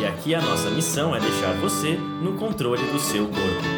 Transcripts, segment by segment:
E aqui a nossa missão é deixar você no controle do seu corpo.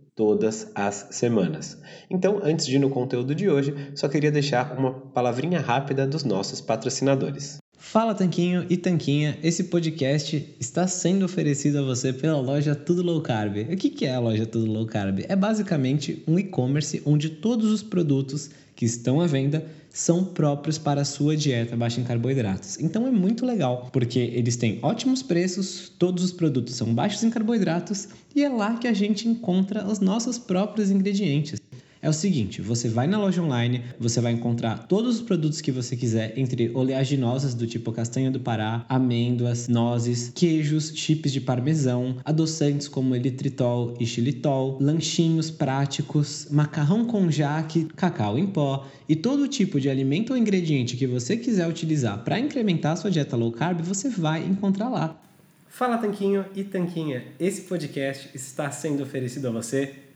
todas as semanas. Então, antes de ir no conteúdo de hoje, só queria deixar uma palavrinha rápida dos nossos patrocinadores. Fala Tanquinho e Tanquinha, esse podcast está sendo oferecido a você pela loja Tudo Low Carb. O que é a loja Tudo Low Carb? É basicamente um e-commerce onde todos os produtos que estão à venda são próprios para a sua dieta baixa em carboidratos. Então é muito legal, porque eles têm ótimos preços, todos os produtos são baixos em carboidratos e é lá que a gente encontra os nossos próprios ingredientes é o seguinte: você vai na loja online, você vai encontrar todos os produtos que você quiser, entre oleaginosas do tipo castanha do Pará, amêndoas, nozes, queijos, chips de parmesão, adoçantes como eritritol e xilitol, lanchinhos práticos, macarrão com jaque, cacau em pó e todo tipo de alimento ou ingrediente que você quiser utilizar para incrementar sua dieta low carb, você vai encontrar lá. Fala Tanquinho e Tanquinha, esse podcast está sendo oferecido a você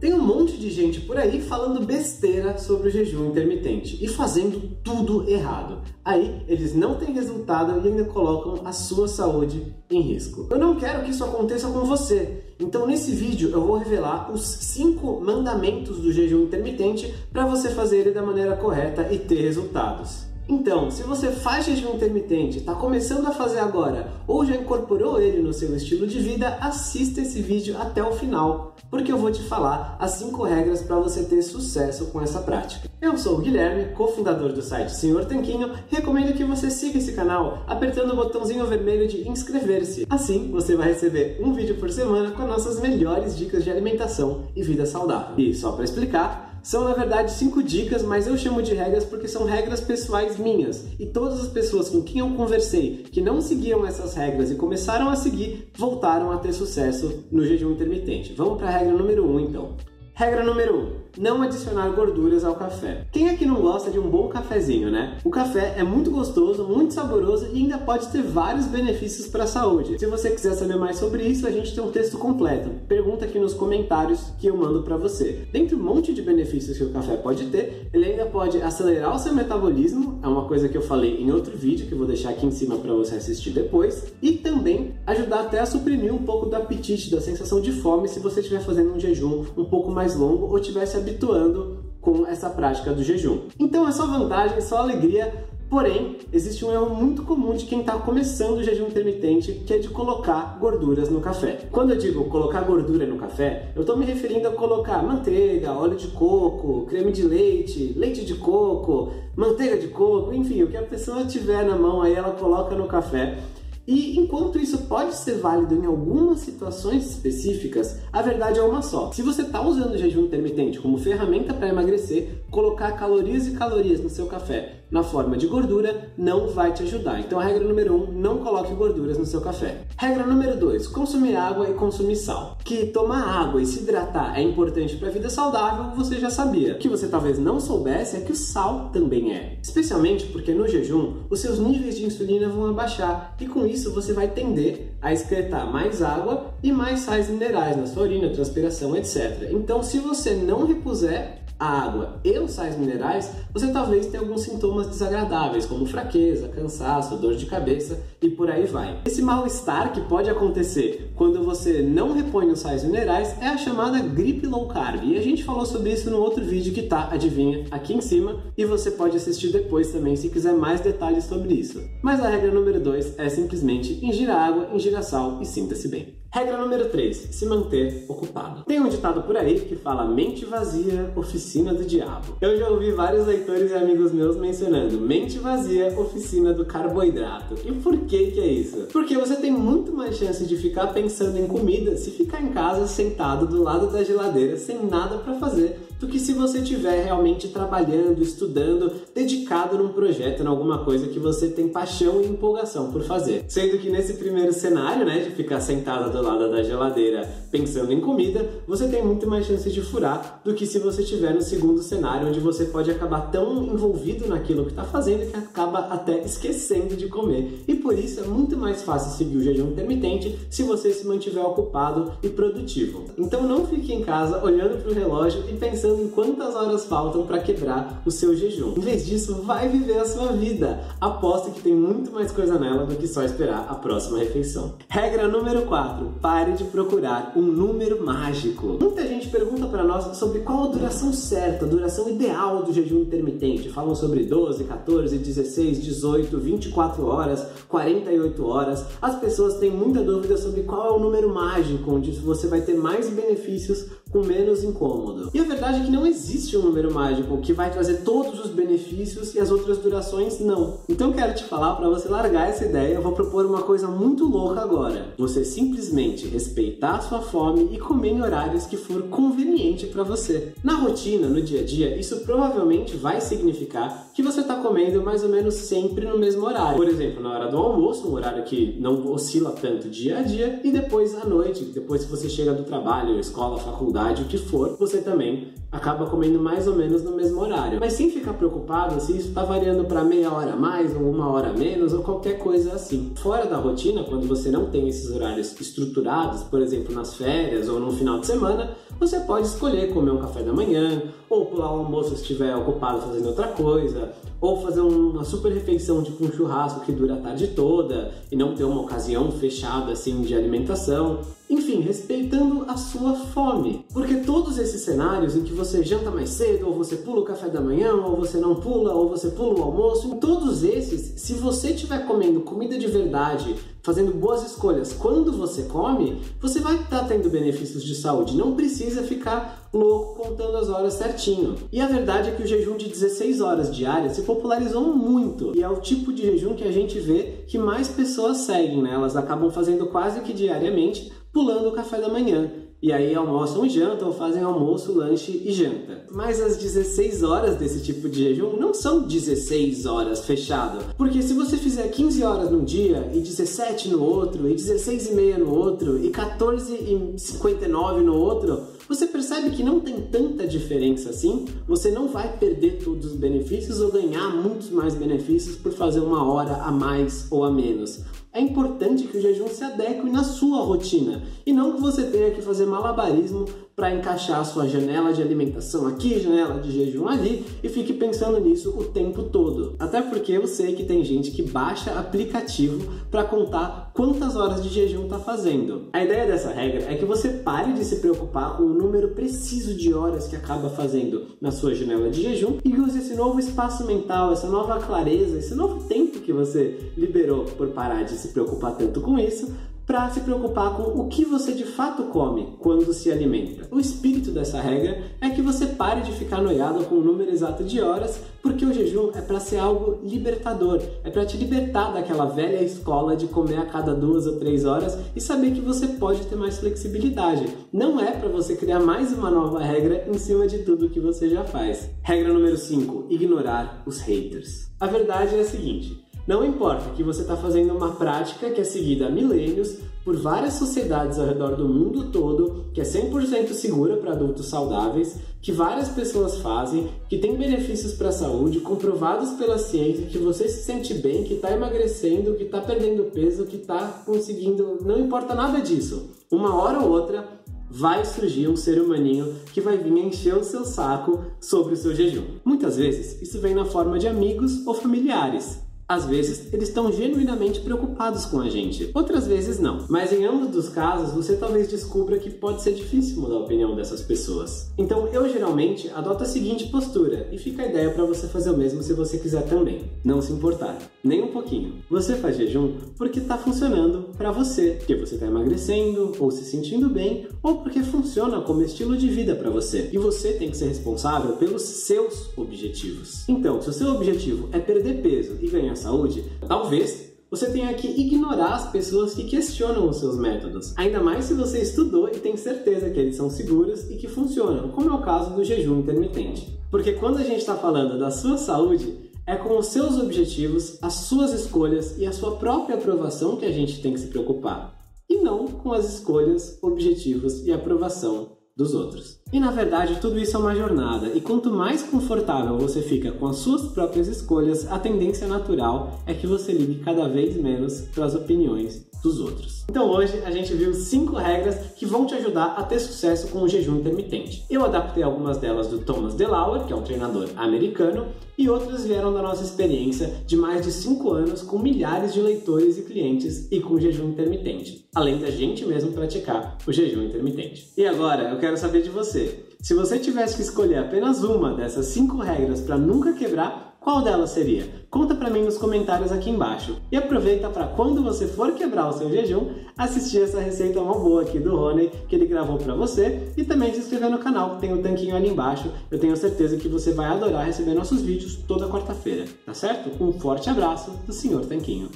Tem um monte de gente por aí falando besteira sobre o jejum intermitente e fazendo tudo errado. Aí eles não têm resultado e ainda colocam a sua saúde em risco. Eu não quero que isso aconteça com você. Então nesse vídeo eu vou revelar os 5 mandamentos do jejum intermitente para você fazer ele da maneira correta e ter resultados. Então, se você faz jejum intermitente, está começando a fazer agora ou já incorporou ele no seu estilo de vida, assista esse vídeo até o final, porque eu vou te falar as 5 regras para você ter sucesso com essa prática. Eu sou o Guilherme, cofundador do site Senhor Tanquinho, recomendo que você siga esse canal apertando o botãozinho vermelho de inscrever-se. Assim, você vai receber um vídeo por semana com as nossas melhores dicas de alimentação e vida saudável. E só para explicar, são, na verdade, cinco dicas, mas eu chamo de regras porque são regras pessoais minhas. E todas as pessoas com quem eu conversei que não seguiam essas regras e começaram a seguir, voltaram a ter sucesso no jejum intermitente. Vamos para a regra número 1, um, então. Regra número 1. Um, não adicionar gorduras ao café. Quem aqui não gosta de um bom cafezinho, né? O café é muito gostoso, muito saboroso e ainda pode ter vários benefícios para a saúde. Se você quiser saber mais sobre isso, a gente tem um texto completo. Pergunta aqui nos comentários que eu mando para você. Dentre um monte de benefícios que o café pode ter, ele ainda pode acelerar o seu metabolismo, é uma coisa que eu falei em outro vídeo que eu vou deixar aqui em cima para você assistir depois, e também ajudar até a suprimir um pouco do apetite, da sensação de fome se você estiver fazendo um jejum um pouco mais longo ou tivesse habituando com essa prática do jejum. Então é só vantagem, só alegria Porém, existe um erro muito comum de quem está começando o jejum intermitente, que é de colocar gorduras no café. Quando eu digo colocar gordura no café, eu estou me referindo a colocar manteiga, óleo de coco, creme de leite, leite de coco, manteiga de coco, enfim, o que a pessoa tiver na mão aí ela coloca no café e enquanto isso pode ser válido em algumas situações específicas, a verdade é uma só. Se você está usando o jejum intermitente como ferramenta para emagrecer, colocar calorias e calorias no seu café na forma de gordura não vai te ajudar. Então, a regra número 1, um, não coloque gorduras no seu café. Regra número 2, consumir água e consumir sal. Que tomar água e se hidratar é importante para a vida saudável, você já sabia. O que você talvez não soubesse é que o sal também é. Especialmente porque no jejum, os seus níveis de insulina vão abaixar e com isso você vai tender a excretar mais água e mais sais minerais na sua urina, transpiração, etc. Então, se você não repuser a água e os sais minerais, você talvez tenha alguns sintomas desagradáveis, como fraqueza, cansaço, dor de cabeça e por aí vai. Esse mal-estar que pode acontecer quando você não repõe os sais minerais é a chamada gripe low carb. E a gente falou sobre isso no outro vídeo que tá, adivinha, aqui em cima, e você pode assistir depois também se quiser mais detalhes sobre isso. Mas a regra número 2 é simplesmente ingira água, ingira sal e sinta-se bem. Regra número 3: se manter ocupado. Tem um ditado por aí que fala mente vazia, oficina do diabo. Eu já ouvi vários leitores e amigos meus mencionando mente vazia, oficina do carboidrato. E por que que é isso? Porque você tem muito mais chance de ficar pensando em comida se ficar em casa sentado do lado da geladeira sem nada para fazer do que se você estiver realmente trabalhando, estudando, dedicado num projeto, em alguma coisa que você tem paixão e empolgação por fazer. Sendo que nesse primeiro cenário, né, de ficar sentado do lado da geladeira pensando em comida, você tem muito mais chances de furar do que se você estiver no segundo cenário, onde você pode acabar tão envolvido naquilo que está fazendo que acaba até esquecendo de comer. E por isso é muito mais fácil seguir o jejum intermitente se você se mantiver ocupado e produtivo. Então não fique em casa olhando para o relógio e pensando pensando em quantas horas faltam para quebrar o seu jejum. Em vez disso, vai viver a sua vida. Aposto que tem muito mais coisa nela do que só esperar a próxima refeição. Regra número 4: pare de procurar um número mágico. Muita gente pergunta para nós sobre qual a duração certa, a duração ideal do jejum intermitente. Falam sobre 12, 14, 16, 18, 24 horas, 48 horas. As pessoas têm muita dúvida sobre qual é o número mágico onde você vai ter mais benefícios com menos incômodo. E a verdade é que não existe um número mágico que vai trazer todos os benefícios e as outras durações não. Então quero te falar para você largar essa ideia, eu vou propor uma coisa muito louca agora. Você simplesmente respeitar a sua fome e comer em horários que for conveniente para você. Na rotina, no dia a dia, isso provavelmente vai significar que você está comendo mais ou menos sempre no mesmo horário. Por exemplo, na hora do almoço, um horário que não oscila tanto dia a dia, e depois à noite, depois que você chega do trabalho, escola, faculdade o que for, você também acaba comendo mais ou menos no mesmo horário. Mas sem ficar preocupado se isso está variando para meia hora a mais ou uma hora a menos ou qualquer coisa assim. Fora da rotina, quando você não tem esses horários estruturados, por exemplo, nas férias ou no final de semana, você pode escolher comer um café da manhã, ou pular o almoço se estiver ocupado fazendo outra coisa, ou fazer uma super refeição tipo um churrasco que dura a tarde toda e não ter uma ocasião fechada assim de alimentação. Enfim, respeitando a sua fome. Porque todos esses cenários em que você janta mais cedo, ou você pula o café da manhã, ou você não pula, ou você pula o almoço, em todos esses, se você estiver comendo comida de verdade, fazendo boas escolhas quando você come, você vai estar tá tendo benefícios de saúde. Não precisa ficar louco contando as horas certinho. E a verdade é que o jejum de 16 horas diárias se popularizou muito e é o tipo de jejum que a gente vê que mais pessoas seguem, né? Elas acabam fazendo quase que diariamente, pulando o café da manhã e aí almoçam, jantam, fazem almoço, lanche e janta. Mas as 16 horas desse tipo de jejum não são 16 horas fechado, porque se você fizer 15 horas num dia e 17 no outro, e 16 e meia no outro, e 14 e 59 no outro, você percebe que não tem tanta diferença assim, você não vai perder todos os benefícios ou ganhar muitos mais benefícios por fazer uma hora a mais ou a menos é importante que o jejum se adeque na sua rotina e não que você tenha que fazer malabarismo para encaixar a sua janela de alimentação aqui, janela de jejum ali e fique pensando nisso o tempo todo. Até porque eu sei que tem gente que baixa aplicativo para contar quantas horas de jejum está fazendo. A ideia dessa regra é que você pare de se preocupar com o número preciso de horas que acaba fazendo na sua janela de jejum e use esse novo espaço mental, essa nova clareza, esse novo tempo que você liberou por parar de se preocupar tanto com isso para se preocupar com o que você de fato come quando se alimenta. O espírito dessa regra é que você pare de ficar noiado com o número exato de horas, porque o jejum é para ser algo libertador, é para te libertar daquela velha escola de comer a cada duas ou três horas e saber que você pode ter mais flexibilidade. Não é para você criar mais uma nova regra em cima de tudo que você já faz. Regra número 5: ignorar os haters. A verdade é a seguinte. Não importa que você está fazendo uma prática que é seguida há milênios por várias sociedades ao redor do mundo todo, que é 100% segura para adultos saudáveis, que várias pessoas fazem, que tem benefícios para a saúde, comprovados pela ciência, que você se sente bem, que está emagrecendo, que está perdendo peso, que está conseguindo. Não importa nada disso. Uma hora ou outra vai surgir um ser humaninho que vai vir encher o seu saco sobre o seu jejum. Muitas vezes isso vem na forma de amigos ou familiares. Às vezes, eles estão genuinamente preocupados com a gente, outras vezes não. Mas em ambos os casos, você talvez descubra que pode ser difícil mudar a opinião dessas pessoas. Então, eu geralmente adoto a seguinte postura e fica a ideia para você fazer o mesmo se você quiser também. Não se importar, nem um pouquinho. Você faz jejum porque está funcionando para você, porque você está emagrecendo ou se sentindo bem, ou porque funciona como estilo de vida para você. E você tem que ser responsável pelos seus objetivos. Então, se o seu objetivo é perder peso e ganhar saúde, talvez você tenha que ignorar as pessoas que questionam os seus métodos. Ainda mais se você estudou e tem certeza que eles são seguros e que funcionam, como é o caso do jejum intermitente. Porque quando a gente está falando da sua saúde, é com os seus objetivos, as suas escolhas e a sua própria aprovação que a gente tem que se preocupar. E não com as escolhas, objetivos e aprovação dos outros. E na verdade, tudo isso é uma jornada, e quanto mais confortável você fica com as suas próprias escolhas, a tendência natural é que você ligue cada vez menos para as opiniões dos outros. Então hoje a gente viu cinco regras que vão te ajudar a ter sucesso com o jejum intermitente. Eu adaptei algumas delas do Thomas DeLauer, que é um treinador americano, e outras vieram da nossa experiência de mais de cinco anos com milhares de leitores e clientes e com jejum intermitente, além da gente mesmo praticar o jejum intermitente. E agora eu quero saber de você. Se você tivesse que escolher apenas uma dessas cinco regras para nunca quebrar, qual delas seria? Conta para mim nos comentários aqui embaixo. E aproveita para quando você for quebrar o seu jejum, assistir essa receita uma boa aqui do Rony, que ele gravou para você, e também se inscrever no canal, que tem o um tanquinho ali embaixo. Eu tenho certeza que você vai adorar receber nossos vídeos toda quarta-feira, tá certo? Um forte abraço do Senhor Tanquinho.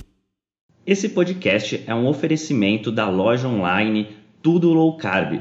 Esse podcast é um oferecimento da loja online Tudo Low Carb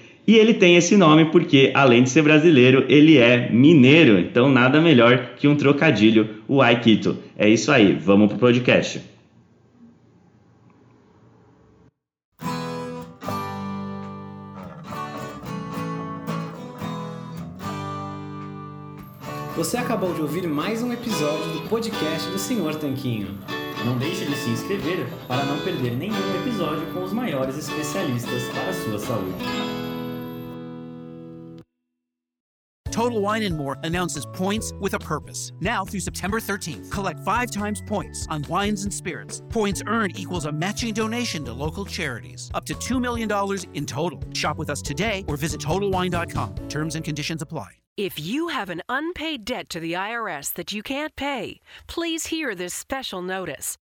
e ele tem esse nome porque, além de ser brasileiro, ele é mineiro. Então, nada melhor que um trocadilho, o Aikito. É isso aí, vamos pro podcast. Você acabou de ouvir mais um episódio do podcast do Senhor Tanquinho. Não deixe de se inscrever para não perder nenhum episódio com os maiores especialistas para a sua saúde. Total Wine and More announces points with a purpose. Now through September 13th, collect five times points on wines and spirits. Points earned equals a matching donation to local charities, up to $2 million in total. Shop with us today or visit TotalWine.com. Terms and conditions apply. If you have an unpaid debt to the IRS that you can't pay, please hear this special notice.